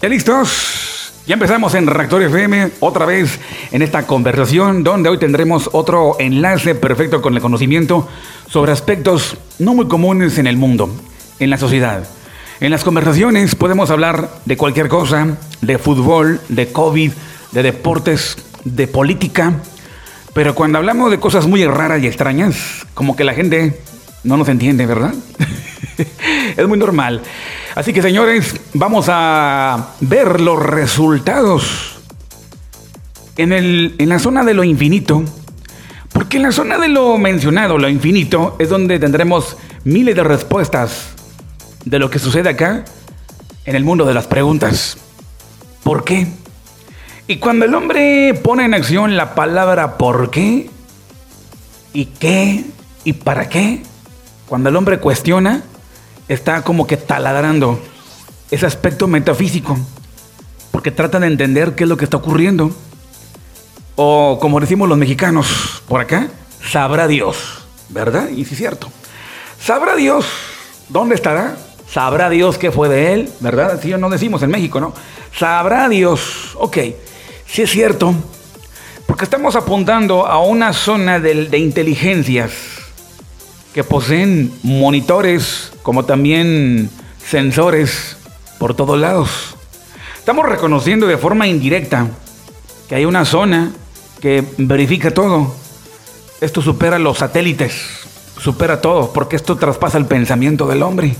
¿Ya listos? Ya empezamos en Reactor FM, otra vez en esta conversación donde hoy tendremos otro enlace perfecto con el conocimiento sobre aspectos no muy comunes en el mundo, en la sociedad. En las conversaciones podemos hablar de cualquier cosa, de fútbol, de COVID, de deportes, de política, pero cuando hablamos de cosas muy raras y extrañas, como que la gente no nos entiende, ¿verdad? es muy normal. Así que señores, vamos a ver los resultados en, el, en la zona de lo infinito. Porque en la zona de lo mencionado, lo infinito, es donde tendremos miles de respuestas de lo que sucede acá en el mundo de las preguntas. ¿Por qué? Y cuando el hombre pone en acción la palabra ¿por qué? ¿Y qué? ¿Y para qué? Cuando el hombre cuestiona, está como que taladrando ese aspecto metafísico, porque trata de entender qué es lo que está ocurriendo. O como decimos los mexicanos por acá, sabrá Dios, ¿verdad? Y sí es cierto. Sabrá Dios dónde estará, sabrá Dios qué fue de él, ¿verdad? Así no decimos en México, ¿no? Sabrá Dios, ok, sí es cierto, porque estamos apuntando a una zona de, de inteligencias que poseen monitores como también sensores por todos lados. Estamos reconociendo de forma indirecta que hay una zona que verifica todo. Esto supera los satélites, supera todo, porque esto traspasa el pensamiento del hombre.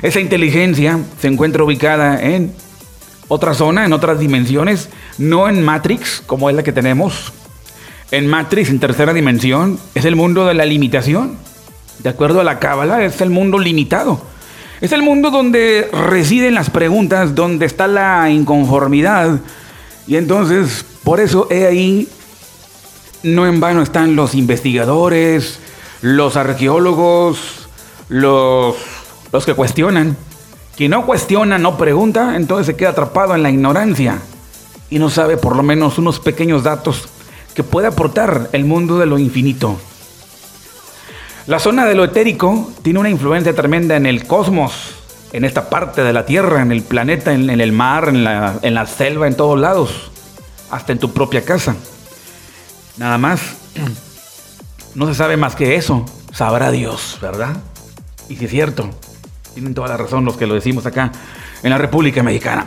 Esa inteligencia se encuentra ubicada en otra zona, en otras dimensiones, no en Matrix, como es la que tenemos, en Matrix, en tercera dimensión, es el mundo de la limitación. De acuerdo a la Cábala, es el mundo limitado. Es el mundo donde residen las preguntas, donde está la inconformidad. Y entonces, por eso he ahí, no en vano están los investigadores, los arqueólogos, los, los que cuestionan. Quien no cuestiona, no pregunta, entonces se queda atrapado en la ignorancia y no sabe por lo menos unos pequeños datos que puede aportar el mundo de lo infinito. La zona de lo etérico tiene una influencia tremenda en el cosmos, en esta parte de la Tierra, en el planeta, en, el mar, en la, en la selva, en todos lados, hasta en tu propia casa. Nada más, no se sabe más que eso, sabrá Dios, ¿verdad? Y si es cierto, tienen toda la razón los que lo decimos acá en la República Mexicana.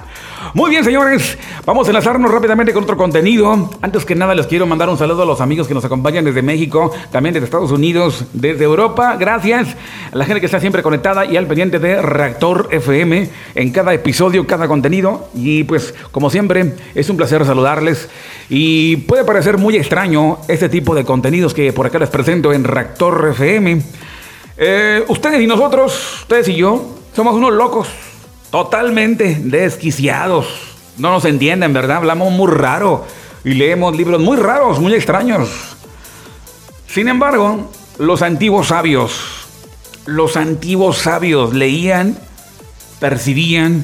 Muy bien, señores, vamos a enlazarnos rápidamente con otro contenido. Antes que nada, les quiero mandar un saludo a los amigos que nos acompañan desde México, también desde Estados Unidos, desde Europa. Gracias a la gente que está siempre conectada y al pendiente de Reactor FM en cada episodio, cada contenido. Y pues, como siempre, es un placer saludarles. Y puede parecer muy extraño este tipo de contenidos que por acá les presento en Reactor FM. Eh, ustedes y nosotros, ustedes y yo, somos unos locos totalmente desquiciados. No nos entienden, ¿verdad? Hablamos muy raro y leemos libros muy raros, muy extraños. Sin embargo, los antiguos sabios, los antiguos sabios leían, percibían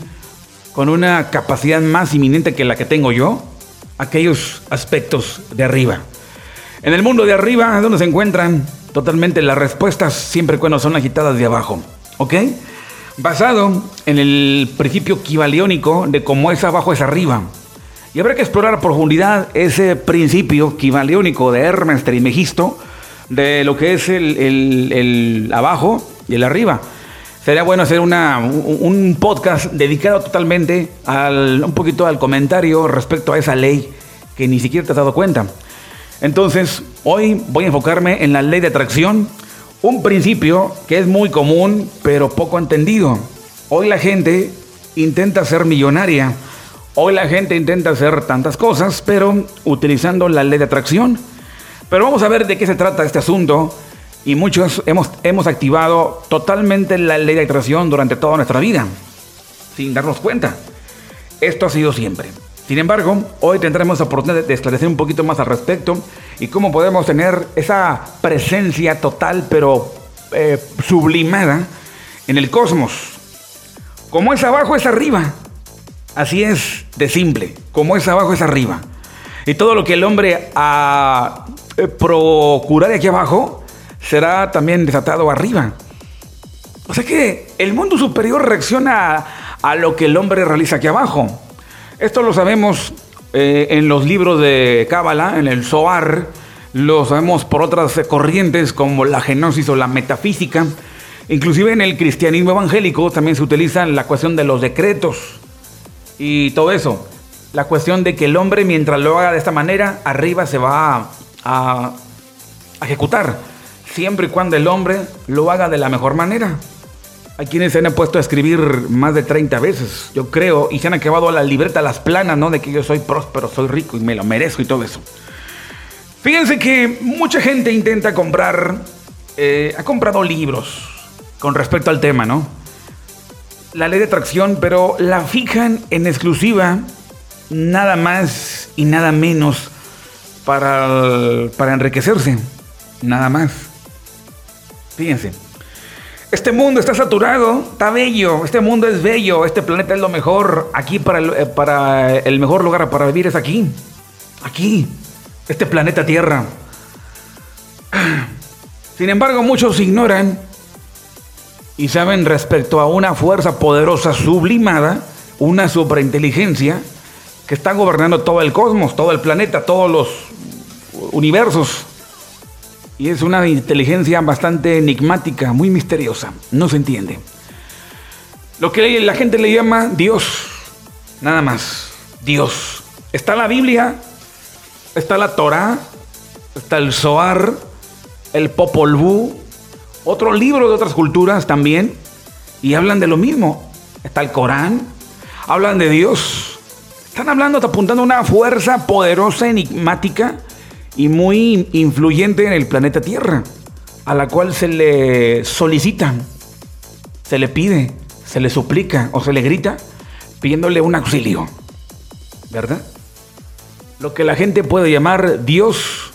con una capacidad más inminente que la que tengo yo, aquellos aspectos de arriba. En el mundo de arriba, donde se encuentran totalmente las respuestas, siempre cuando son agitadas de abajo. ¿Ok? basado en el principio kibaliónico de cómo es abajo es arriba. Y habrá que explorar a profundidad ese principio kibaliónico de Hermes Trismegisto, de lo que es el, abajo y el arriba. Sería bueno hacer una, un, podcast dedicado totalmente al, un poquito al comentario respecto a esa ley que ni siquiera te has dado cuenta. Entonces, hoy voy a enfocarme en la ley de atracción un principio que es muy común, pero poco entendido. Hoy la gente intenta ser millonaria. Hoy la gente intenta hacer tantas cosas, pero utilizando la ley de atracción. Pero vamos a ver de qué se trata este asunto. Y muchos hemos, hemos activado totalmente la ley de atracción durante toda nuestra vida, sin darnos cuenta. Esto ha sido siempre. Sin embargo, hoy tendremos la oportunidad de esclarecer un poquito más al respecto y cómo podemos tener esa presencia total pero eh, sublimada en el cosmos. Como es abajo es arriba. Así es de simple. Como es abajo es arriba. Y todo lo que el hombre a eh, procurar aquí abajo será también desatado arriba. O sea que el mundo superior reacciona a lo que el hombre realiza aquí abajo. Esto lo sabemos eh, en los libros de Cábala, en el Zohar, lo sabemos por otras corrientes como la genosis o la metafísica. Inclusive en el cristianismo evangélico también se utiliza la cuestión de los decretos y todo eso. La cuestión de que el hombre mientras lo haga de esta manera, arriba se va a ejecutar. Siempre y cuando el hombre lo haga de la mejor manera. Hay quienes se han puesto a escribir más de 30 veces, yo creo, y se han acabado a la libreta las planas, ¿no? De que yo soy próspero, soy rico y me lo merezco y todo eso. Fíjense que mucha gente intenta comprar, eh, ha comprado libros con respecto al tema, ¿no? La ley de atracción, pero la fijan en exclusiva nada más y nada menos para, para enriquecerse, nada más. Fíjense. Este mundo está saturado, está bello, este mundo es bello, este planeta es lo mejor, aquí para el, eh, para el mejor lugar para vivir es aquí, aquí, este planeta Tierra. Sin embargo, muchos ignoran y saben respecto a una fuerza poderosa sublimada, una superinteligencia que está gobernando todo el cosmos, todo el planeta, todos los universos. Y es una inteligencia bastante enigmática, muy misteriosa. No se entiende. Lo que la gente le llama Dios. Nada más. Dios. Está la Biblia, está la Torah, está el Zohar, el Popol Vuh, otro libro de otras culturas también, y hablan de lo mismo. Está el Corán, hablan de Dios. Están hablando, apuntando a una fuerza poderosa, enigmática, y muy influyente en el planeta Tierra, a la cual se le solicita, se le pide, se le suplica o se le grita pidiéndole un auxilio. ¿Verdad? Lo que la gente puede llamar Dios,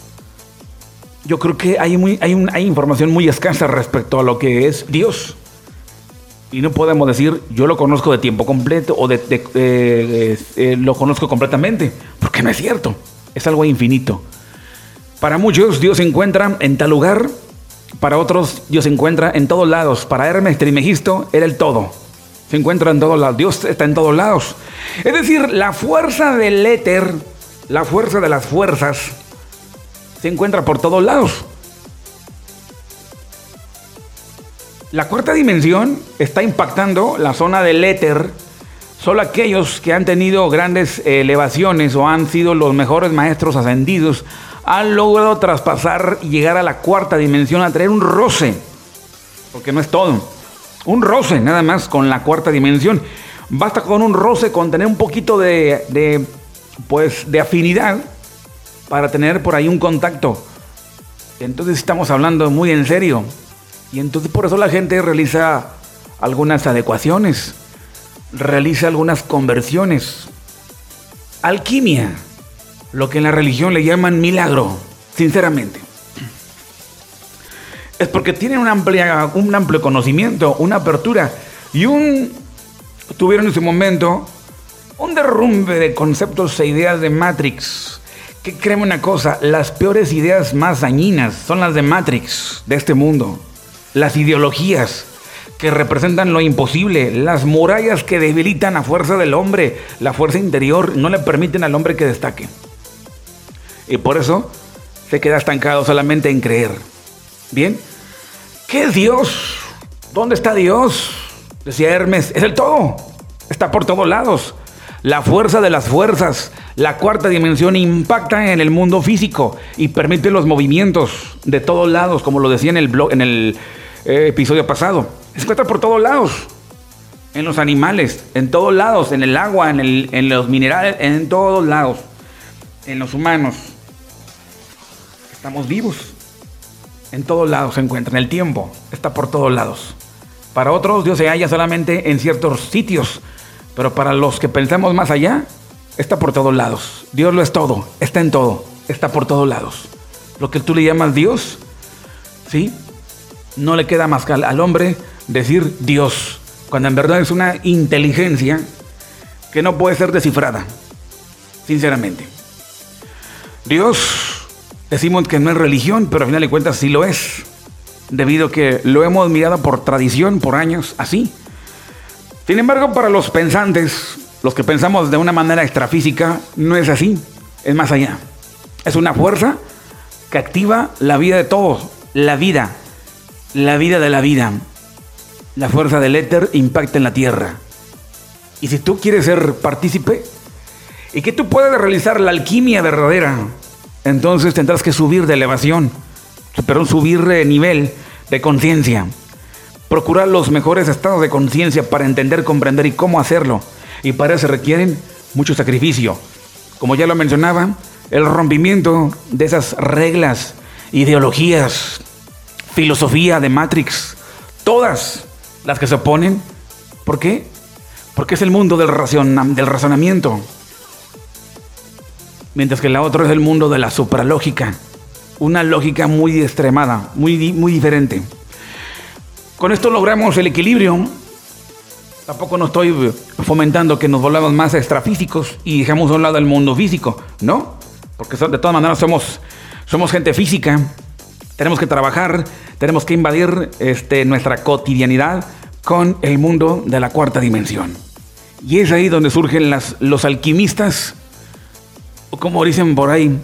yo creo que hay, muy, hay, hay información muy escasa respecto a lo que es Dios. Y no podemos decir, yo lo conozco de tiempo completo o de, eh, lo conozco completamente, porque no es cierto, es algo infinito. Para muchos Dios se encuentra en tal lugar, para otros Dios se encuentra en todos lados. Para Hermes Trimegisto era el todo. Se encuentra en todos lados. Dios está en todos lados. Es decir, la fuerza del éter, la fuerza de las fuerzas, se encuentra por todos lados. La cuarta dimensión está impactando la zona del éter. Solo aquellos que han tenido grandes elevaciones o han sido los mejores maestros ascendidos han logrado traspasar y llegar a la cuarta dimensión, a traer un roce, porque no es todo, un roce nada más con la cuarta dimensión. Basta con un roce, con tener un poquito de, de pues, de afinidad para tener por ahí un contacto. Entonces estamos hablando muy en serio. Y entonces por eso la gente realiza algunas adecuaciones, realiza algunas conversiones. Alquimia lo que en la religión le llaman milagro, sinceramente. Es porque tienen un, amplio conocimiento, una apertura y un tuvieron en ese momento un derrumbe de conceptos e ideas de Matrix. Que créeme una cosa, las peores ideas más dañinas son las de Matrix, de este mundo. Las ideologías que representan lo imposible, las murallas que debilitan a fuerza del hombre, la fuerza interior, no le permiten al hombre que destaque. Y por eso se queda estancado solamente en creer. Bien, ¿qué es Dios? ¿Dónde está Dios? Decía Hermes, es el todo. Está por todos lados. La fuerza de las fuerzas, la cuarta dimensión impacta en el mundo físico y permite los movimientos de todos lados, como lo decía en el blog, en el eh, episodio pasado. Se encuentra por todos lados. En los animales, en todos lados, en el agua, en, en los minerales, en todos lados. En los humanos. Estamos vivos. En todos lados se encuentra. En el tiempo está por todos lados. Para otros Dios se halla solamente en ciertos sitios. Pero para los que pensamos más allá, está por todos lados. Dios lo es todo. Está en todo. Está por todos lados. Lo que tú le llamas Dios, ¿sí? No le queda más que al hombre decir Dios. Cuando en verdad es una inteligencia que no puede ser descifrada. Sinceramente. Dios Decimos que no es religión, pero al final de cuentas sí lo es, debido a que lo hemos mirado por tradición, por años, así. Sin embargo, para los pensantes, los que pensamos de una manera extrafísica, no es así, es más allá. Es una fuerza que activa la vida de todos, la vida, la vida de la vida. La fuerza del éter impacta en la tierra. Y si tú quieres ser partícipe y que tú puedas realizar la alquimia verdadera, entonces tendrás que subir de elevación, pero subir de nivel de conciencia. Procurar los mejores estados de conciencia para entender, comprender y cómo hacerlo. Y para eso requieren mucho sacrificio. Como ya lo mencionaba, el rompimiento de esas reglas, ideologías, filosofía de Matrix, todas las que se oponen. ¿Por qué? Porque es el mundo del, del razonamiento. Mientras que la otra es el mundo de la supralógica. Una lógica muy extremada, muy, muy diferente. Con esto logramos el equilibrio. Tampoco no estoy fomentando que nos volvamos más extrafísicos y dejemos a un lado el mundo físico, ¿no? Porque de todas maneras somos, somos gente física. Tenemos que trabajar, tenemos que invadir este, nuestra cotidianidad con el mundo de la cuarta dimensión. Y es ahí donde surgen los alquimistas, como dicen por ahí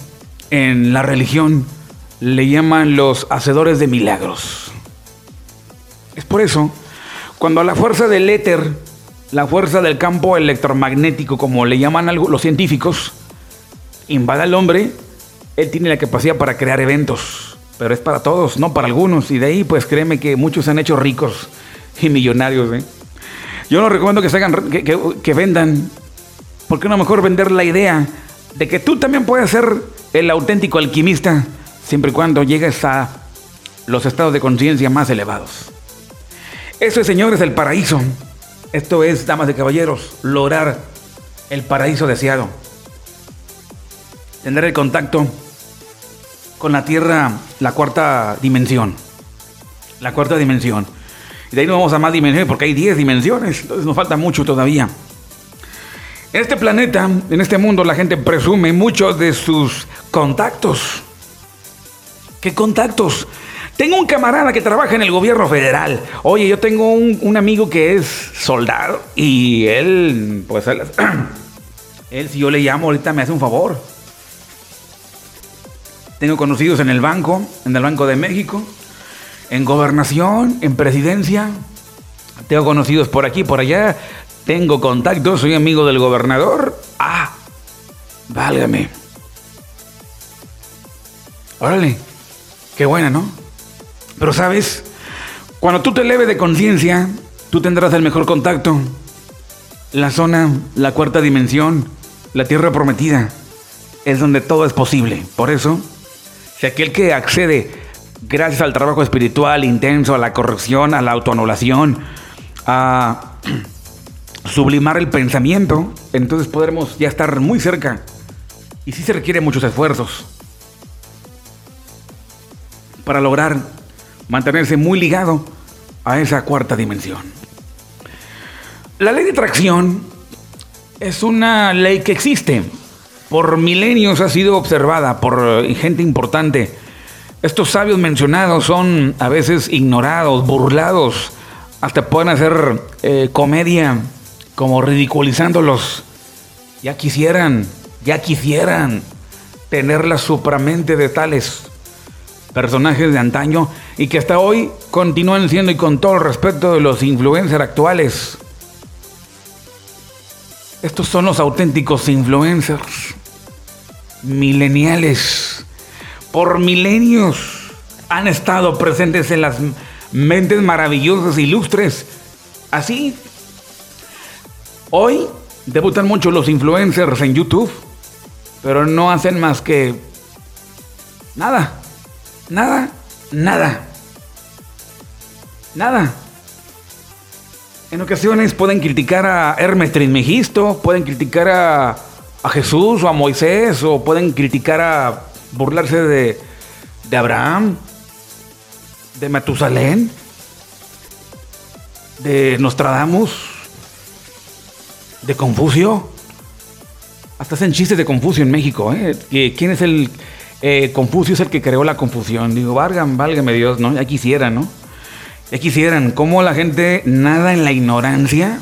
en la religión, le llaman los hacedores de milagros. Es por eso, cuando la fuerza del éter, la fuerza del campo electromagnético, como le llaman los científicos, invade al hombre, él tiene la capacidad para crear eventos. Pero es para todos, no para algunos. Y de ahí, pues créeme que muchos se han hecho ricos y millonarios. ¿eh? Yo no recomiendo que, se hagan, que, que, vendan. Porque no mejor vender la idea de que tú también puedes ser el auténtico alquimista siempre y cuando llegues a los estados de conciencia más elevados. Eso, señores, el paraíso. Esto es, damas y caballeros, lograr el paraíso deseado. Tener el contacto con la Tierra, la cuarta dimensión. La cuarta dimensión. Y de ahí nos vamos a más dimensiones porque hay 10 dimensiones, entonces nos falta mucho todavía. Este planeta, en este mundo, la gente presume muchos de sus contactos. ¿Qué contactos? Tengo un camarada que trabaja en el gobierno federal. Oye, yo tengo un, amigo que es soldado y él, pues él, él, si yo le llamo ahorita me hace un favor. Tengo conocidos en el banco, en el Banco de México, en gobernación, en presidencia. Tengo conocidos por aquí, por allá. Tengo contactos, soy amigo del gobernador. Ah, válgame. Órale, qué buena, ¿no? Pero sabes, cuando tú te eleves de conciencia, tú tendrás el mejor contacto. La zona, la cuarta dimensión, la tierra prometida, es donde todo es posible. Por eso, si aquel que accede gracias al trabajo espiritual intenso, a la corrección, a la autoanulación, a sublimar el pensamiento, entonces podremos ya estar muy cerca. Y sí se requiere muchos esfuerzos para lograr mantenerse muy ligado a esa cuarta dimensión. La ley de atracción es una ley que existe. Por milenios ha sido observada por eh, gente importante. Estos sabios mencionados son a veces ignorados, burlados, hasta pueden hacer eh, comedia como ridiculizándolos. Ya quisieran, ya quisieran tener la supramente de tales personajes de antaño y que hasta hoy continúan siendo y con todo el respeto de los influencers actuales. Estos son los auténticos influencers, mileniales, por milenios han estado presentes en las mentes maravillosas, ilustres. Así, hoy debutan mucho los influencers en YouTube, pero no hacen más que nada Nada, nada. Nada. En ocasiones pueden criticar a Hermes Trismegisto, pueden criticar a, Jesús o a Moisés, o pueden criticar a burlarse de, de Abraham, de Matusalén, de Nostradamus, de Confucio. Hasta hacen chistes de Confucio en México. ¿eh? ¿Quién es el, eh, Confucio es el que creó la confusión. Digo, valgan, válgame Dios, ¿no? Ya quisieran, ¿no? Ya quisieran. ¿Cómo la gente nada en la ignorancia?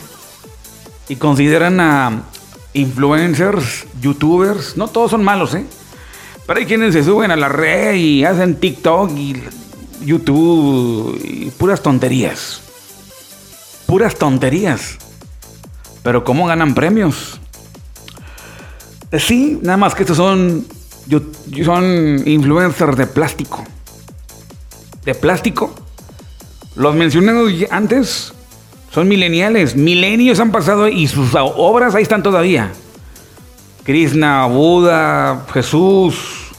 y consideran a influencers, youtubers, no todos son malos, ¿eh? Pero hay quienes se suben a la red y hacen TikTok y YouTube y puras tonterías. Puras tonterías. Pero ¿cómo ganan premios? Sí, nada más que estos son, son influencers de plástico. De plástico. Los mencionados antes son mileniales. Milenios han pasado y sus obras ahí están todavía. Krishna, Buda, Jesús,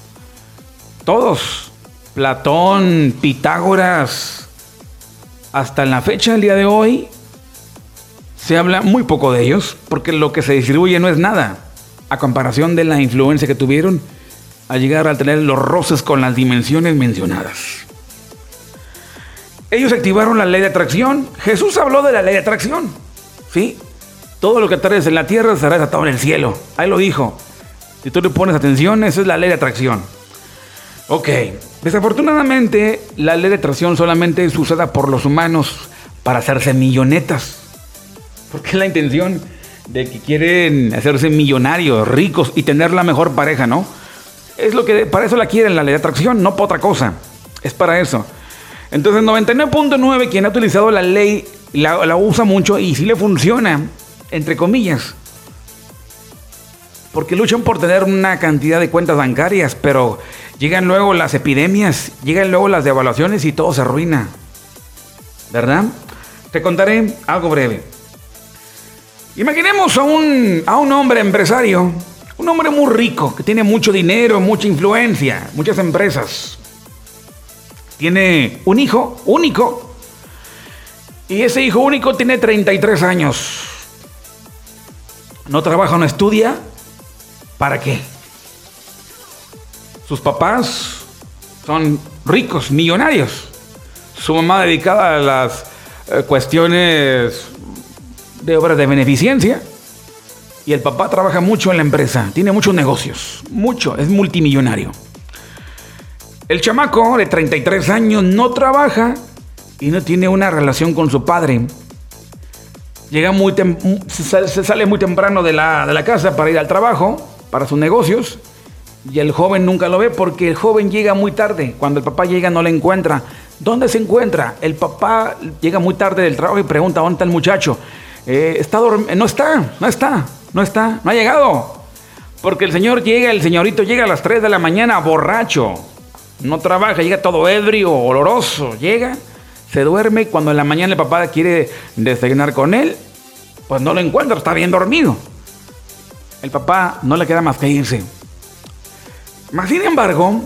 todos. Platón, Pitágoras. Hasta en la fecha, el día de hoy, se habla muy poco de ellos, porque lo que se distribuye no es nada, a comparación de la influencia que tuvieron al llegar a tener los roces con las dimensiones mencionadas. Ellos activaron la ley de atracción. Jesús habló de la ley de atracción. ¿Sí? Todo lo que traes en la tierra será desatado en el cielo. Ahí lo dijo. Si tú le pones atención, esa es la ley de atracción. Ok. Desafortunadamente, la ley de atracción solamente es usada por los humanos para hacerse millonetas. Porque es la intención de que quieren hacerse millonarios, ricos y tener la mejor pareja, ¿no? Es lo que para eso la quieren la ley de atracción, no para otra cosa. Es para eso. Entonces 99.9 quien ha utilizado la ley la, usa mucho y sí le funciona, entre comillas. Porque luchan por tener una cantidad de cuentas bancarias, pero llegan luego las epidemias, llegan luego las devaluaciones y todo se arruina. ¿Verdad? Te contaré algo breve. Imaginemos a un, a un hombre empresario, un hombre muy rico, que tiene mucho dinero, mucha influencia, muchas empresas tiene un hijo único. Y ese hijo único tiene 33 años. No trabaja, no estudia. ¿Para qué? Sus papás son ricos, millonarios. Su mamá dedicada a las eh, cuestiones de obras de beneficencia. Y el papá trabaja mucho en la empresa, tiene muchos negocios, mucho, es multimillonario. El chamaco de 33 años no trabaja y no tiene una relación con su padre. Llega muy se sale muy temprano de la, de la casa para ir al trabajo, para sus negocios, y el joven nunca lo ve porque el joven llega muy tarde. Cuando el papá llega no le encuentra. ¿Dónde se encuentra? El papá llega muy tarde del trabajo y pregunta, ¿dónde está el muchacho? Eh, no está, no está, no está, no ha llegado. Porque el señor llega, el señorito llega a las 3 de la mañana borracho no trabaja, llega todo ebrio, oloroso, llega, se duerme, cuando en la mañana el papá quiere desayunar con él, pues no lo encuentra, está bien dormido. El papá no le queda más que irse. Mas, sin embargo,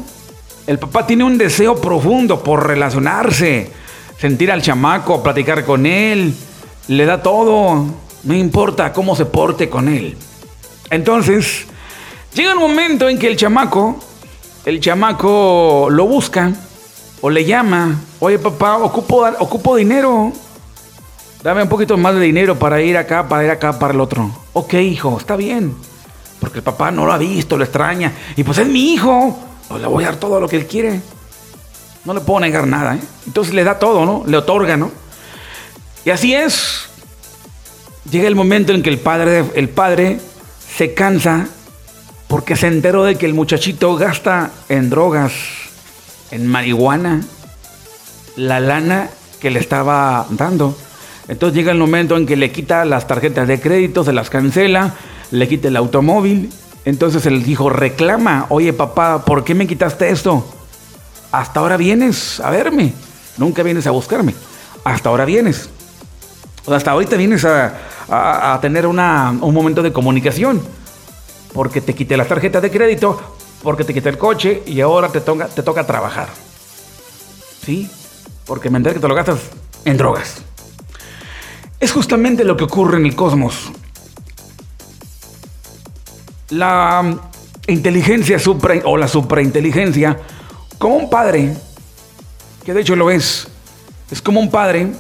el papá tiene un deseo profundo por relacionarse, sentir al chamaco, platicar con él, le da todo, no importa cómo se porte con él. Entonces, llega un momento en que el chamaco el chamaco lo busca o le llama, oye papá, ocupo, ocupo dinero, dame un poquito más de dinero para ir acá, para ir acá, para el otro. Ok, hijo, está bien, porque el papá no lo ha visto, lo extraña, y pues es mi hijo, pues le voy a dar todo lo que él quiere. No le puedo negar nada, ¿eh? Entonces le da todo, ¿no? Le otorga, ¿no? Y así es. Llega el momento en que el padre, el padre se cansa porque se enteró de que el muchachito gasta en drogas, en marihuana, la lana que le estaba dando. Entonces llega el momento en que le quita las tarjetas de crédito, se las cancela, le quita el automóvil. Entonces el hijo reclama, oye papá, ¿por qué me quitaste esto? Hasta ahora vienes a verme, nunca vienes a buscarme. Hasta ahora vienes. Hasta ahorita vienes a, tener un momento de comunicación porque te quité la tarjeta de crédito, porque te quité el coche y ahora te toca, te toca trabajar. ¿Sí? Porque me enteré que te lo gastas en drogas. Es justamente lo que ocurre en el cosmos. La inteligencia supra o la suprainteligencia, como un padre, que de hecho lo es, es como un padre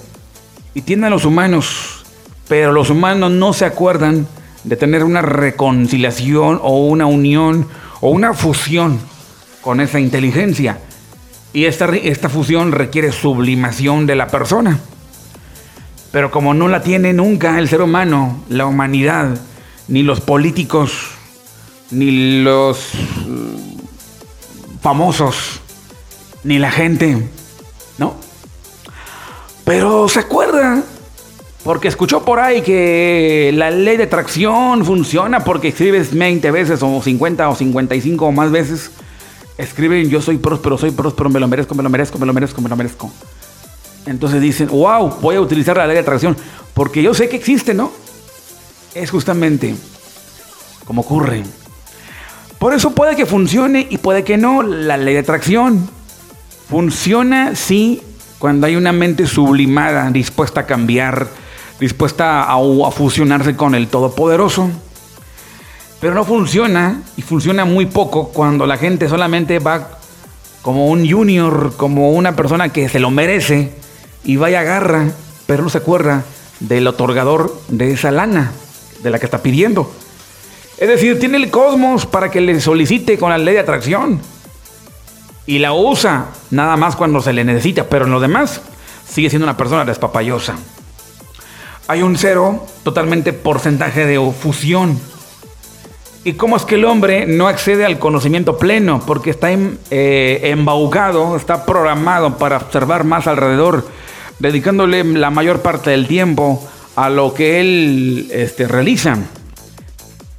y tiene a los humanos, pero los humanos no se acuerdan de tener una reconciliación o una unión o una fusión con esa inteligencia. Y esta, esta fusión requiere sublimación de la persona. Pero como no la tiene nunca el ser humano, la humanidad, ni los políticos, ni los mm, famosos, ni la gente, ¿no? Pero se acuerda, porque escuchó por ahí que la ley de atracción funciona porque escribes 20 veces o 50 o 55 o más veces. Escriben yo soy próspero, soy próspero, me lo merezco, me lo merezco, me lo merezco, me lo merezco. Entonces dicen, wow, voy a utilizar la ley de atracción porque yo sé que existe, ¿no? Es justamente como ocurre. Por eso puede que funcione y puede que no la ley de atracción. Funciona, sí, cuando hay una mente sublimada, dispuesta a cambiar, dispuesta a, fusionarse con el Todopoderoso. Pero no funciona y funciona muy poco cuando la gente solamente va como un junior, como una persona que se lo merece y vaya agarra, pero no se acuerda del otorgador de esa lana, de la que está pidiendo. Es decir, tiene el cosmos para que le solicite con la ley de atracción y la usa nada más cuando se le necesita, pero en lo demás sigue siendo una persona despapayosa. Hay un cero totalmente porcentaje de fusión. ¿Y cómo es que el hombre no accede al conocimiento pleno? Porque está eh, embaucado, está programado para observar más alrededor, dedicándole la mayor parte del tiempo a lo que él este, realiza,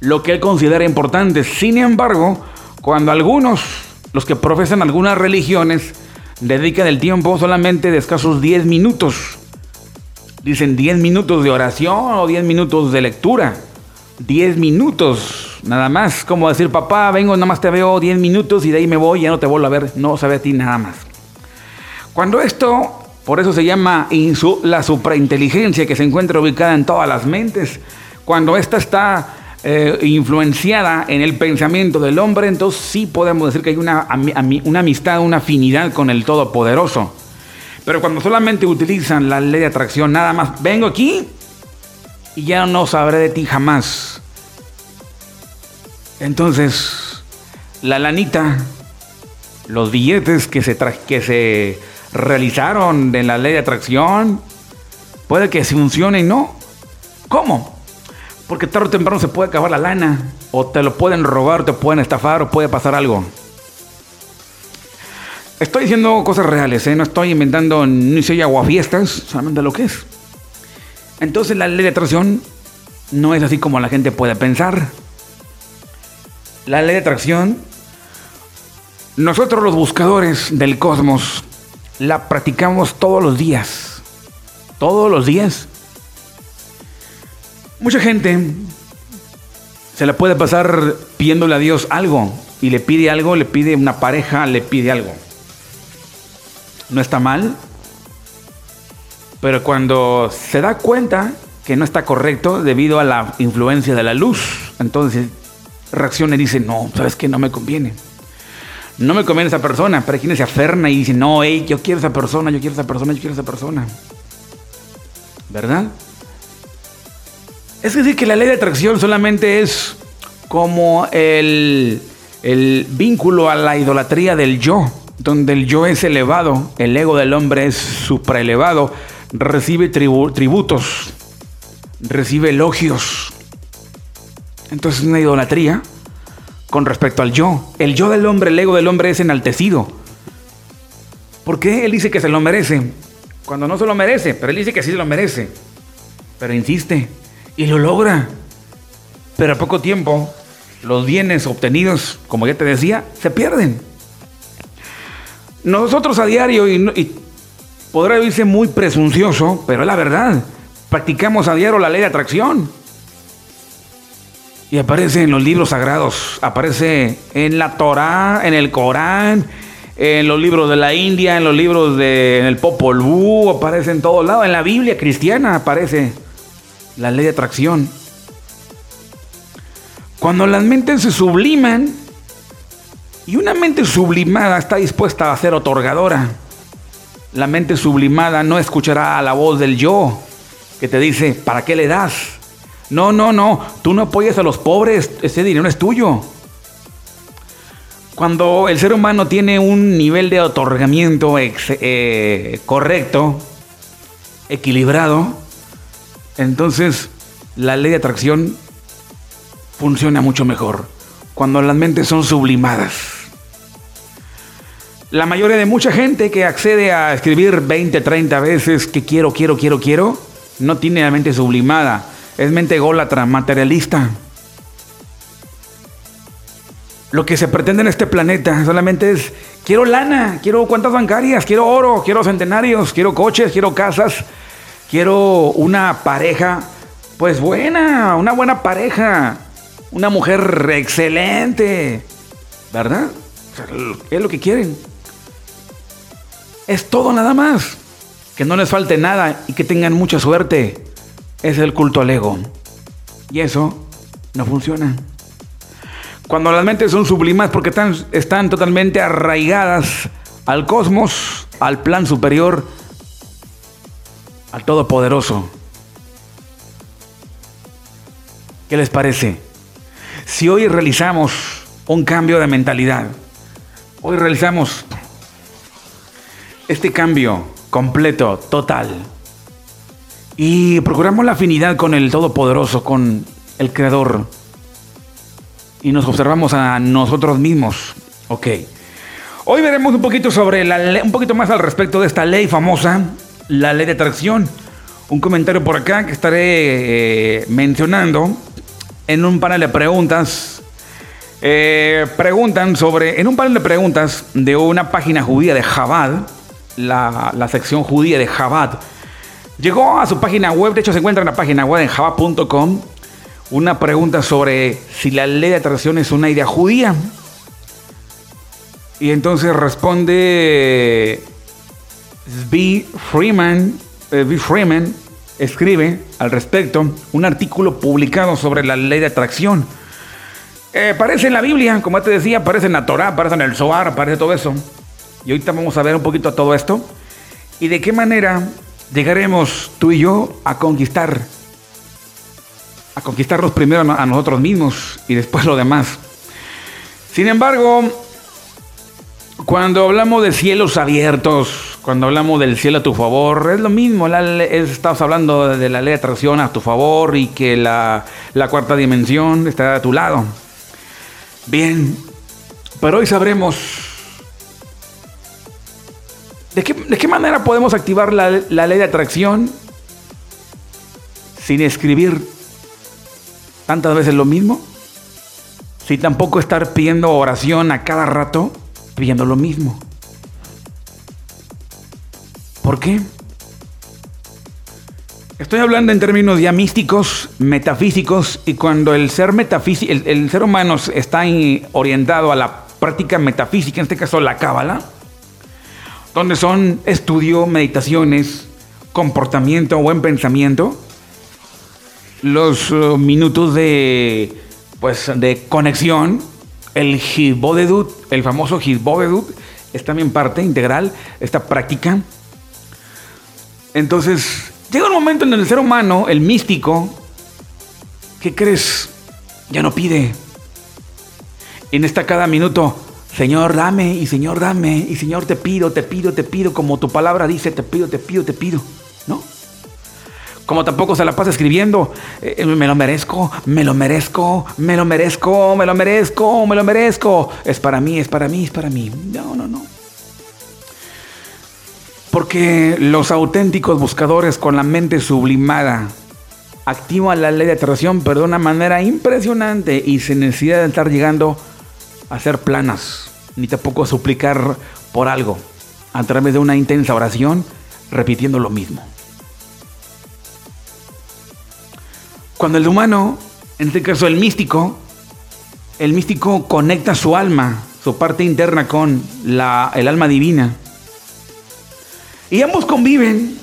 lo que él considera importante. Sin embargo, cuando algunos los que profesan algunas religiones dedican el tiempo solamente de escasos 10 minutos. Dicen 10 minutos de oración o 10 minutos de lectura. 10 minutos, nada más. Como decir, papá, vengo, nada más te veo 10 minutos y de ahí me voy, ya no te vuelvo a ver, no sabe a ti nada más. Cuando esto, por eso se llama la suprainteligencia que se encuentra ubicada en todas las mentes, cuando esta está eh, influenciada en el pensamiento del hombre, entonces sí podemos decir que hay una, una amistad, una afinidad con el Todopoderoso. Pero cuando solamente utilizan la ley de atracción, nada más, vengo aquí y ya no sabré de ti jamás. Entonces, la lanita, los billetes que se, que se realizaron en la ley de atracción, puede que funcionen, ¿no? ¿Cómo? Porque tarde o temprano se puede acabar la lana. O te lo pueden robar, te pueden estafar, o puede pasar algo. Estoy diciendo cosas reales, ¿eh? no estoy inventando ni soy aguafiestas, solamente lo que es. Entonces la ley de atracción no es así como la gente puede pensar. La ley de atracción, nosotros los buscadores del cosmos, la practicamos todos los días. Todos los días. Mucha gente se la puede pasar pidiéndole a Dios algo y le pide algo, le pide una pareja, le pide algo. No está mal, pero cuando se da cuenta que no está correcto debido a la influencia de la luz, entonces reacciona y dice, no, sabes que no me conviene. No me conviene esa persona, pero hay quien se aferna y dice, no, hey, yo quiero esa persona, yo quiero esa persona, yo quiero esa persona. ¿Verdad? Es decir, que la ley de atracción solamente es como el, vínculo a la idolatría del yo, donde el yo es elevado, el ego del hombre es supraelevado, recibe tributos, recibe elogios. Entonces es una idolatría con respecto al yo. El yo del hombre, el ego del hombre es enaltecido. ¿Por qué él dice que se lo merece? Cuando no se lo merece, pero él dice que sí se lo merece. Pero insiste, y lo logra. Pero a poco tiempo, los bienes obtenidos, como ya te decía, se pierden. Nosotros a diario, y, podrá oírse muy presuncioso, pero es la verdad, practicamos a diario la ley de atracción. Y aparece en los libros sagrados, aparece en la Torá, en el Corán, en los libros de la India, en los libros de en el Popol Vuh, aparece en todos lados, en la Biblia cristiana aparece la ley de atracción. Cuando las mentes se subliman, y una mente sublimada está dispuesta a ser otorgadora, la mente sublimada no escuchará a la voz del yo que te dice, ¿para qué le das? No, no, no, tú no apoyas a los pobres, ese dinero es tuyo. Cuando el ser humano tiene un nivel de otorgamiento eh, correcto, equilibrado, entonces la ley de atracción funciona mucho mejor. Cuando las mentes son sublimadas. La mayoría de mucha gente que accede a escribir 20, 30 veces que quiero, quiero, quiero, quiero, no tiene la mente sublimada. Es mente gólatra, materialista. Lo que se pretende en este planeta solamente es, quiero lana, quiero cuentas bancarias, quiero oro, quiero centenarios, quiero coches, quiero casas, quiero una pareja, pues buena, una buena pareja, una mujer excelente, ¿verdad? es lo que quieren? Es todo nada más. Que no les falte nada y que tengan mucha suerte. Es el culto al ego. Y eso no funciona. Cuando las mentes son sublimadas porque están, están totalmente arraigadas al cosmos, al plan superior, al Todopoderoso. ¿Qué les parece? Si hoy realizamos un cambio de mentalidad, hoy realizamos este cambio completo, total, y procuramos la afinidad con el Todopoderoso, con el Creador, y nos observamos a nosotros mismos. Ok. Hoy veremos un poquito sobre la un poquito más al respecto de esta ley famosa, la ley de atracción. Un comentario por acá que estaré eh, mencionando en un panel de preguntas. Eh, preguntan sobre, en un panel de preguntas de una página judía de Chabad, la, la sección judía de Chabad, llegó a su página web, de hecho se encuentra en la página web en jabad.com, una pregunta sobre si la ley de atracción es una idea judía. Y entonces responde B. Freeman, eh, Freeman escribe al respecto un artículo publicado sobre la ley de atracción. Eh, aparece en la Biblia, como te decía, aparece en la Torah, aparece en el Zohar, aparece todo eso. Y ahorita vamos a ver un poquito todo esto. Y de qué manera llegaremos tú y yo a conquistar a conquistarnos primero a nosotros mismos y después lo demás. Sin embargo, cuando hablamos de cielos abiertos, cuando hablamos del cielo a tu favor, es lo mismo. estamos hablando de la ley de atracción a tu favor y que la, cuarta dimensión está a tu lado. Bien, pero hoy sabremos de qué, manera podemos activar la, la ley de atracción sin escribir tantas veces lo mismo? Si tampoco estar pidiendo oración a cada rato, pidiendo lo mismo. ¿Por qué? Estoy hablando en términos ya místicos, metafísicos, y cuando el ser el, ser humano está orientado a la práctica metafísica, en este caso la cábala, donde son estudio, meditaciones, comportamiento, buen pensamiento, los uh, minutos de, pues, de conexión, el Hizbodedut, el famoso Hizbodedut, es también parte integral esta práctica. Entonces, llega un momento en el ser humano, el místico, ¿qué crees? Ya no pide. En esta cada minuto, Señor, dame, y Señor, dame, y Señor, te pido, te pido, te pido, como tu palabra dice, te pido, te pido, te pido, ¿no? Como tampoco se la pasa escribiendo, eh, me lo merezco, me lo merezco, me lo merezco, me lo merezco, me lo merezco. Es para mí, es para mí, es para mí. No, no, no. Porque los auténticos buscadores con la mente sublimada activan la ley de atracción, pero de una manera impresionante y sin necesidad de estar llegando a ser planas, ni tampoco a suplicar por algo, a través de una intensa oración, repitiendo lo mismo. Cuando el humano, en este caso el místico, el místico conecta su alma, su parte interna con la, el alma divina. Y ambos conviven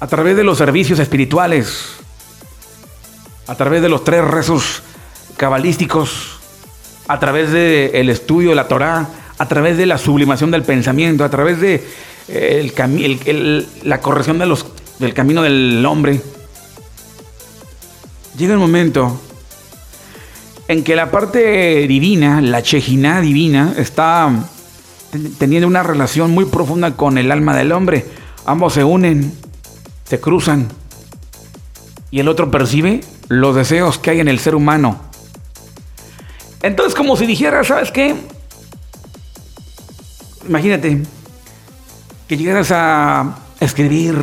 a través de los servicios espirituales, a través de los tres rezos cabalísticos, a través del estudio de la Torá, a través de la sublimación del pensamiento, a través de eh, la corrección de del camino del hombre. Llega el momento en que la parte divina, la chejiná divina, está teniendo una relación muy profunda con el alma del hombre. Ambos se unen, se cruzan. y el otro percibe los deseos que hay en el ser humano. Entonces, como si dijera, ¿sabes qué? Imagínate que llegaras a escribir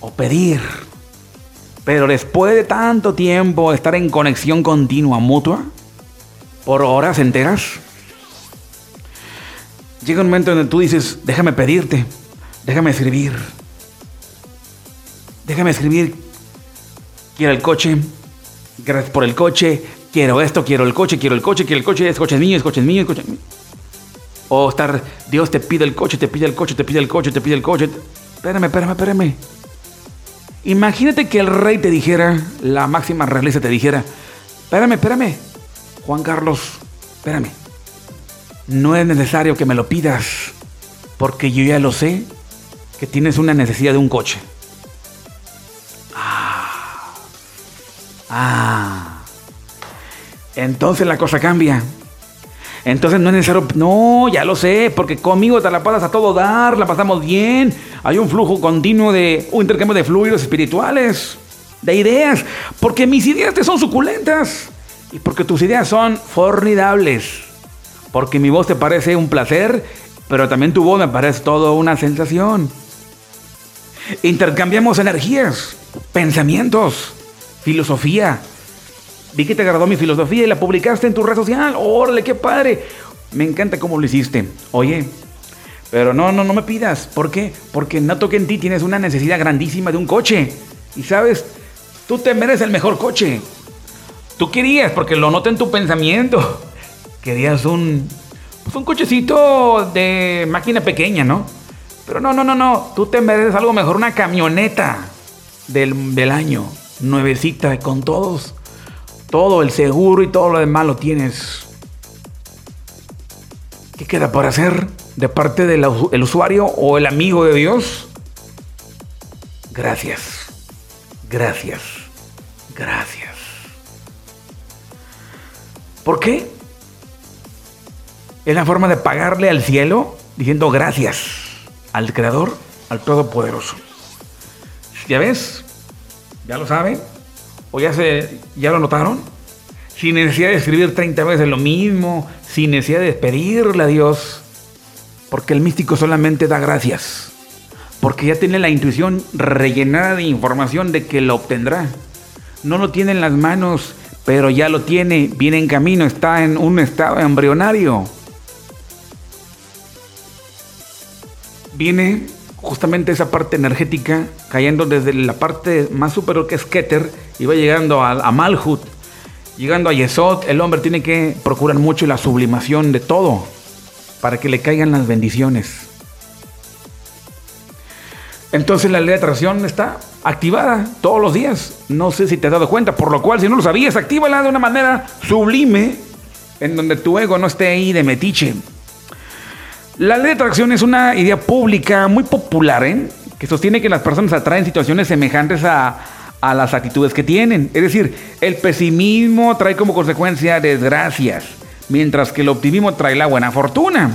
o pedir, pero después de tanto tiempo estar en conexión continua, mutua, por horas enteras, llega un momento donde tú dices, déjame pedirte, déjame escribir, déjame escribir, quiero el coche, gracias por el coche, quiero esto, quiero el coche, quiero el coche, quiero el coche, es coche mío, es coche mío, es coche mío. O estar, Dios te pide el coche, te pide el coche, te pide el coche, te pide el coche. Espérame, espérame, espérame. Imagínate que el rey te dijera, la máxima realeza te dijera, espérame, espérame, Juan Carlos, espérame. No es necesario que me lo pidas, porque yo ya lo sé, que tienes una necesidad de un coche. Ah. Ah. Entonces la cosa cambia. Entonces no es necesario, no, ya lo sé, porque conmigo te la pasas a todo dar, la pasamos bien. Hay un flujo continuo de un intercambio de fluidos espirituales, de ideas, porque mis ideas te son suculentas y porque tus ideas son formidables. Porque mi voz te parece un placer, pero también tu voz me parece todo una sensación. Intercambiamos energías, pensamientos, filosofía, Vi que te agradó mi filosofía y la publicaste en tu red social. ¡Órale, qué padre! Me encanta cómo lo hiciste. Oye, pero no, no, no me pidas. ¿Por qué? Porque noto que en ti tienes una necesidad grandísima de un coche. Y sabes, tú te mereces el mejor coche. Tú querías, porque lo noto en tu pensamiento. Querías un, pues un cochecito de máquina pequeña, ¿no? Pero no, no, no, no. Tú te mereces algo mejor, una camioneta del, del año. Nuevecita, con todos todo el seguro y todo lo demás lo tienes. ¿Qué queda por hacer de parte del usuario o el amigo de Dios? Gracias, gracias, gracias. ¿Por qué? Es la forma de pagarle al cielo diciendo gracias al Creador, al Todopoderoso. ¿Ya ves? ¿Ya lo saben? ¿O ya, se, ya lo notaron? Sin necesidad de escribir 30 veces lo mismo, sin necesidad de pedirle a Dios. Porque el místico solamente da gracias. Porque ya tiene la intuición rellenada de información de que lo obtendrá. No lo tiene en las manos, pero ya lo tiene, viene en camino, está en un estado embrionario. Viene justamente esa parte energética cayendo desde la parte más superior que es Keter y va llegando a, Malhut, llegando a Yesod, el hombre tiene que procurar mucho la sublimación de todo para que le caigan las bendiciones. Entonces la ley de atracción está activada todos los días. No sé si te has dado cuenta, por lo cual si no lo sabías, actívala de una manera sublime en donde tu ego no esté ahí de metiche. La ley de atracción es una idea pública muy popular, ¿eh? que sostiene que las personas atraen situaciones semejantes a, a las actitudes que tienen. Es decir, el pesimismo trae como consecuencia desgracias, mientras que el optimismo trae la buena fortuna.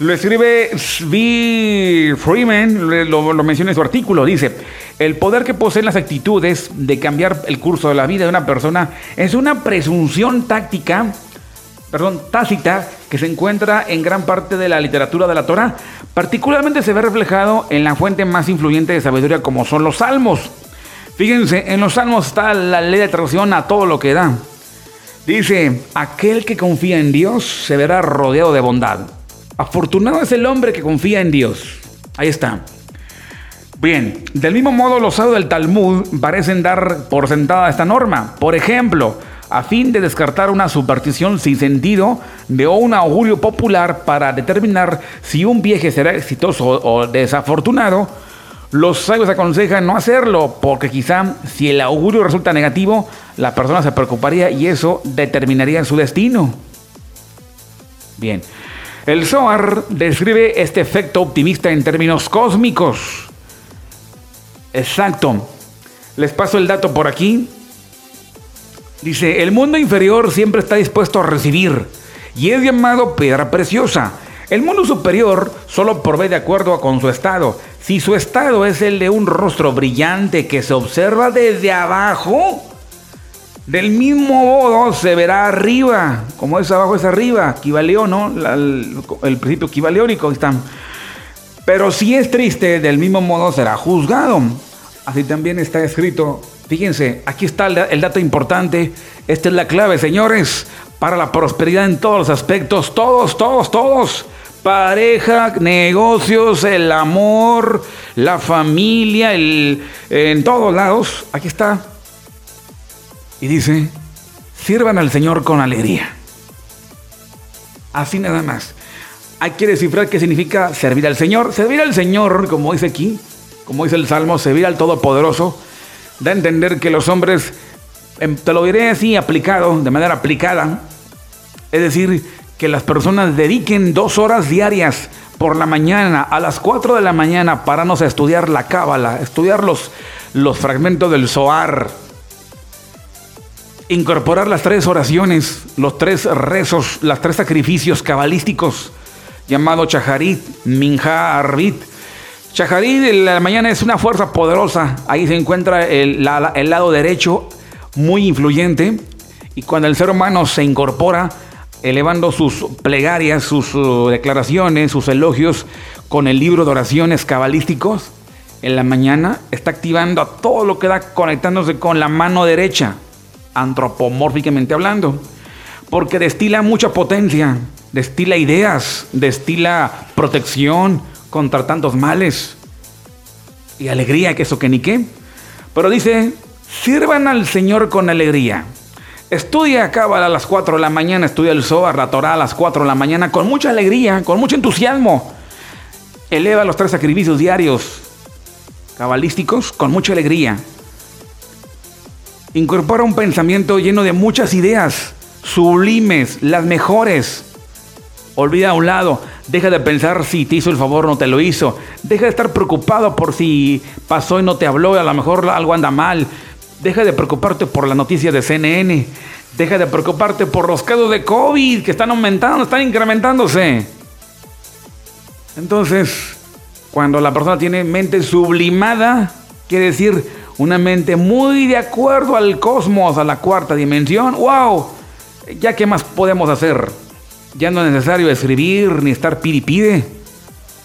Lo escribe V. Freeman, lo, menciona en su artículo. Dice: El poder que poseen las actitudes de cambiar el curso de la vida de una persona es una presunción táctica perdón, tácita que se encuentra en gran parte de la literatura de la Torah. Particularmente se ve reflejado en la fuente más influyente de sabiduría como son los salmos. Fíjense, en los salmos está la ley de traducción a todo lo que da. Dice, aquel que confía en Dios se verá rodeado de bondad. Afortunado es el hombre que confía en Dios. Ahí está. Bien, del mismo modo los sabios del Talmud parecen dar por sentada esta norma. Por ejemplo, a fin de descartar una superstición sin sentido de un augurio popular para determinar si un viaje será exitoso o desafortunado, los sabios aconsejan no hacerlo porque quizá si el augurio resulta negativo, la persona se preocuparía y eso determinaría su destino. Bien, el Zohar describe este efecto optimista en términos cósmicos. Exacto. Les paso el dato por aquí. Dice, el mundo inferior siempre está dispuesto a recibir y es llamado piedra preciosa. El mundo superior solo provee de acuerdo con su estado. Si su estado es el de un rostro brillante que se observa desde abajo, del mismo modo se verá arriba. Como es abajo es arriba. Equivalió, ¿no? el, principio equivaleónico. Está. Pero si es triste, del mismo modo será juzgado. Así también está escrito. Fíjense, aquí está el dato importante. Esta es la clave, señores, para la prosperidad en todos los aspectos. Todos, todos, todos pareja, negocios, el amor, la familia, el, en todos lados. Aquí está. Y dice, sirvan al Señor con alegría. Así nada más. Hay que descifrar qué significa servir al Señor. Servir al Señor, como dice aquí, como dice el Salmo, servir al Todopoderoso, da a entender que los hombres, em, te lo diré así aplicado, de manera aplicada, es decir, que las personas dediquen dos horas diarias por la mañana, a las 4 de la mañana, para a estudiar la Cábala, estudiar los, los fragmentos del Zohar, incorporar las tres oraciones, los tres rezos, los tres sacrificios cabalísticos, llamado Chaharit, Minja, Arbit. Chaharit en la mañana es una fuerza poderosa, ahí se encuentra el, el lado derecho muy influyente, y cuando el ser humano se incorpora, elevando sus plegarias, sus uh, declaraciones, sus elogios con el libro de oraciones cabalísticos, en la mañana está activando a todo lo que da conectándose con la mano derecha, antropomórficamente hablando, porque destila mucha potencia, destila ideas, destila protección contra tantos males y alegría, que eso que ni qué. Pero dice, sirvan al Señor con alegría. Estudia Cábala a las 4 de la mañana, estudia el Zohar, la Torah a las 4 de la mañana, con mucha alegría, con mucho entusiasmo. Eleva los tres sacrificios diarios cabalísticos con mucha alegría. Incorpora un pensamiento lleno de muchas ideas, sublimes, las mejores. Olvida a un lado, deja de pensar si te hizo el favor o no te lo hizo. Deja de estar preocupado por si pasó y no te habló, a lo mejor algo anda mal. Deja de preocuparte por la noticia de CNN. Deja de preocuparte por los casos de COVID que están aumentando, están incrementándose. Entonces, cuando la persona tiene mente sublimada, quiere decir una mente muy de acuerdo al cosmos, a la cuarta dimensión, wow, ya qué más podemos hacer. Ya no es necesario escribir ni estar pide.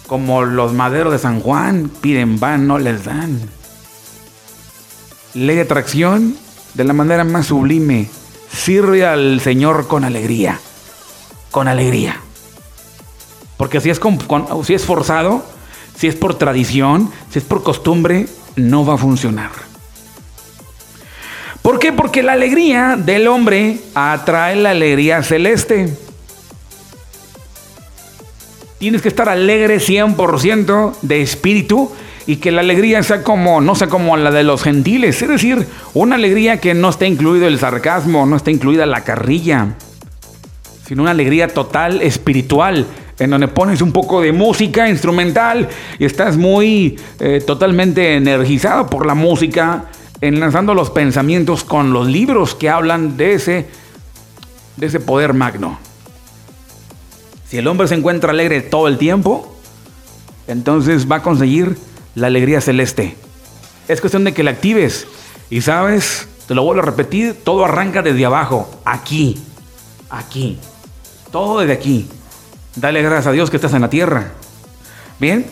Como los maderos de San Juan, piden van, no les dan ley de atracción de la manera más sublime. Sirve al Señor con alegría. Con alegría. Porque si es, si es forzado, si es por tradición, si es por costumbre, no va a funcionar. ¿Por qué? Porque la alegría del hombre atrae la alegría celeste. Tienes que estar alegre 100% de espíritu y que la alegría sea como, no sea como la de los gentiles, es decir, una alegría que no esté incluido el sarcasmo, no esté incluida la carrilla, sino una alegría total espiritual, en donde pones un poco de música instrumental y estás muy eh, totalmente energizado por la música, enlazando los pensamientos con los libros que hablan de ese, de ese poder magno. Si el hombre se encuentra alegre todo el tiempo, entonces va a conseguir la alegría celeste. Es cuestión de que la actives. Y sabes, te lo vuelvo a repetir, todo arranca desde abajo, aquí, aquí, todo desde aquí. Dale gracias a Dios que estás en la tierra. Bien,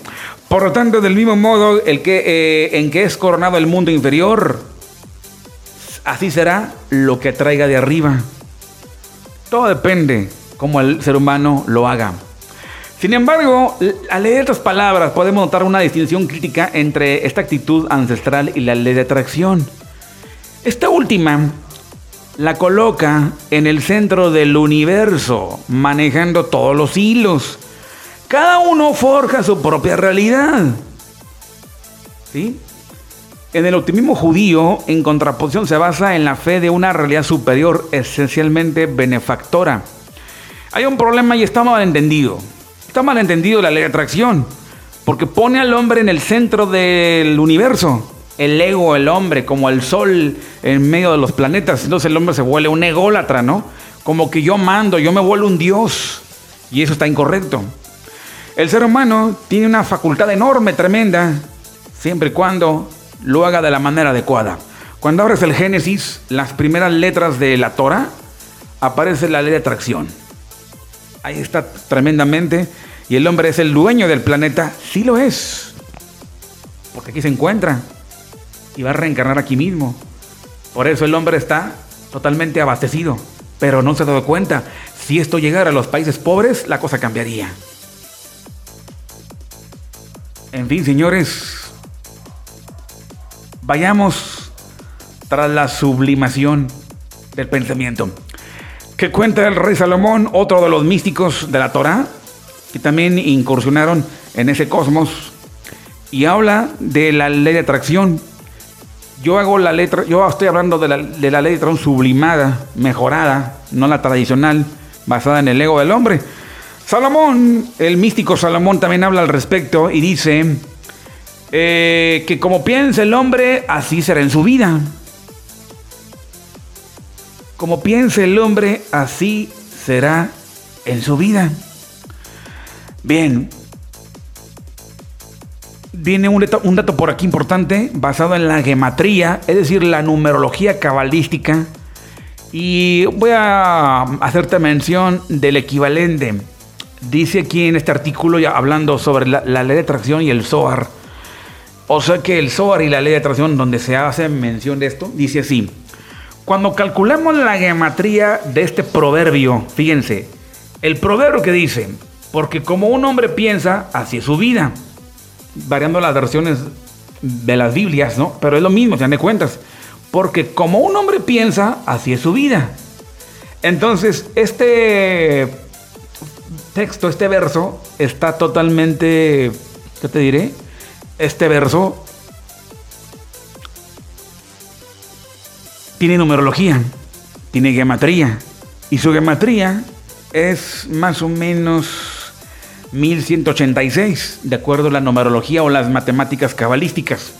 por lo tanto, del mismo modo el que, eh, en que es coronado el mundo inferior, así será lo que traiga de arriba. Todo depende cómo el ser humano lo haga. Sin embargo, al leer estas palabras podemos notar una distinción crítica entre esta actitud ancestral y la ley de atracción. Esta última la coloca en el centro del universo, manejando todos los hilos. Cada uno forja su propia realidad. ¿Sí? En el optimismo judío, en contraposición, se basa en la fe de una realidad superior, esencialmente benefactora. Hay un problema y está mal entendido. Está mal entendido la ley de atracción, porque pone al hombre en el centro del universo. El ego, el hombre, como el sol en medio de los planetas. Entonces el hombre se vuelve un ególatra, ¿no? Como que yo mando, yo me vuelvo un dios. Y eso está incorrecto. El ser humano tiene una facultad enorme, tremenda, siempre y cuando lo haga de la manera adecuada. Cuando abres el Génesis, las primeras letras de la Torah, aparece la ley de atracción. Ahí está tremendamente. Y el hombre es el dueño del planeta. Sí lo es. Porque aquí se encuentra. Y va a reencarnar aquí mismo. Por eso el hombre está totalmente abastecido. Pero no se ha dado cuenta. Si esto llegara a los países pobres, la cosa cambiaría. En fin, señores. Vayamos tras la sublimación del pensamiento. Que cuenta el rey Salomón, otro de los místicos de la Torá, que también incursionaron en ese cosmos, y habla de la ley de atracción. Yo hago la letra, yo estoy hablando de la, de la ley de atracción sublimada, mejorada, no la tradicional, basada en el ego del hombre. Salomón, el místico Salomón también habla al respecto y dice eh, que como piensa el hombre, así será en su vida. Como piensa el hombre, así será en su vida. Bien. Viene un dato, por aquí importante, basado en la gematría, es decir, la numerología cabalística. Y voy a hacerte mención del equivalente. Dice aquí en este artículo, ya hablando sobre la, la ley de atracción y el Zohar. O sea que el Zohar y la ley de atracción, donde se hace mención de esto, dice así. Cuando calculamos la gematría de este proverbio, fíjense, el proverbio que dice, porque como un hombre piensa, así es su vida. Variando las versiones de las Biblias, ¿no? Pero es lo mismo, se dan de cuentas. Porque como un hombre piensa, así es su vida. Entonces, este texto, este verso, está totalmente, ¿qué te diré? Este verso tiene numerología, tiene gematría. Y su gematría es más o menos 1186, de acuerdo a la numerología o las matemáticas cabalísticas.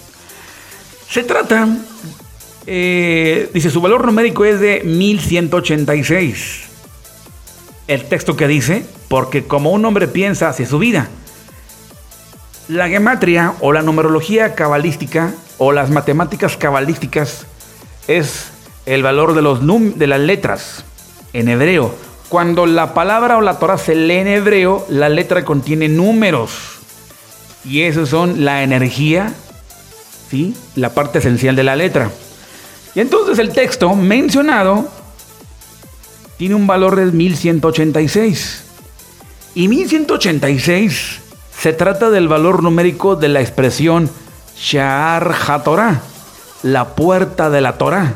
Se trata, eh, dice, su valor numérico es de 1186. El texto que dice, porque como un hombre piensa hacia su vida. La gematria o la numerología cabalística o las matemáticas cabalísticas es el valor de, los de las letras en hebreo cuando la palabra o la Torah se lee en hebreo, la letra contiene números. Y esos son la energía, ¿sí? la parte esencial de la letra. Y entonces el texto mencionado tiene un valor de 1186. Y 1186 se trata del valor numérico de la expresión Sha'ar HaTorah, la puerta de la Torah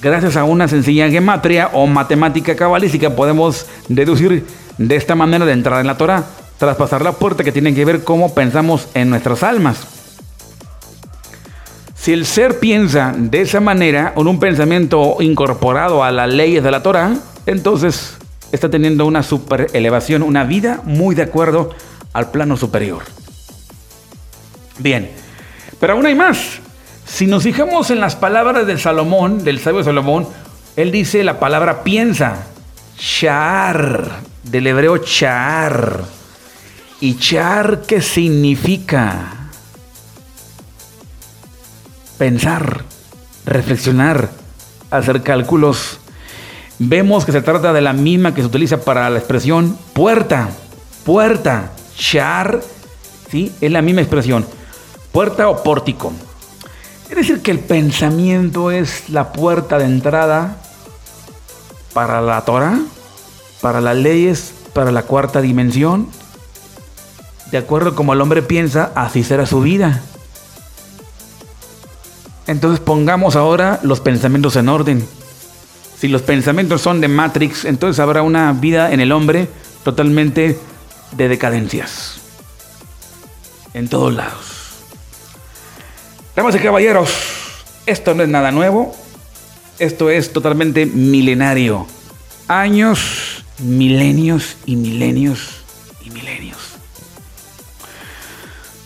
gracias a una sencilla gematria o matemática cabalística podemos deducir de esta manera de entrar en la Torah, traspasar la puerta que tiene que ver cómo pensamos en nuestras almas. Si el ser piensa de esa manera, con un pensamiento incorporado a las leyes de la Torah, entonces está teniendo una super elevación, una vida muy de acuerdo al plano superior. Bien, pero aún hay más. Si nos fijamos en las palabras de Salomón, del sabio Salomón, él dice la palabra piensa, char, del hebreo char. ¿Y char qué significa? Pensar, reflexionar, hacer cálculos. Vemos que se trata de la misma que se utiliza para la expresión puerta, puerta, char, ¿sí? Es la misma expresión, puerta o pórtico. Es decir, que el pensamiento es la puerta de entrada para la Torah, para las leyes, para la cuarta dimensión. De acuerdo como el hombre piensa, así será su vida. Entonces pongamos ahora los pensamientos en orden. Si los pensamientos son de Matrix, entonces habrá una vida en el hombre totalmente de decadencias. En todos lados. Damas y caballeros, esto no es nada nuevo, esto es totalmente milenario. Años, milenios y milenios y milenios.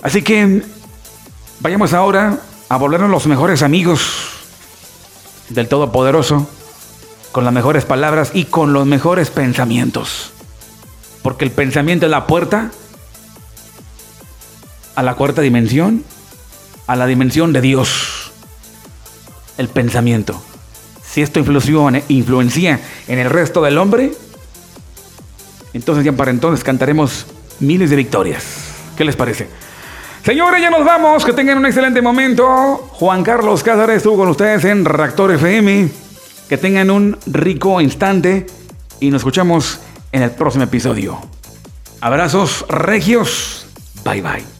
Así que vayamos ahora a volvernos los mejores amigos del Todopoderoso, con las mejores palabras y con los mejores pensamientos. Porque el pensamiento es la puerta a la cuarta dimensión, a la dimensión de Dios. El pensamiento. Si esto influencia en el resto del hombre, entonces ya para entonces cantaremos miles de victorias. ¿Qué les parece? Señores, ya nos vamos. Que tengan un excelente momento. Juan Carlos Cázares estuvo con ustedes en Reactor FM. Que tengan un rico instante y nos escuchamos en el próximo episodio. Abrazos regios. Bye bye.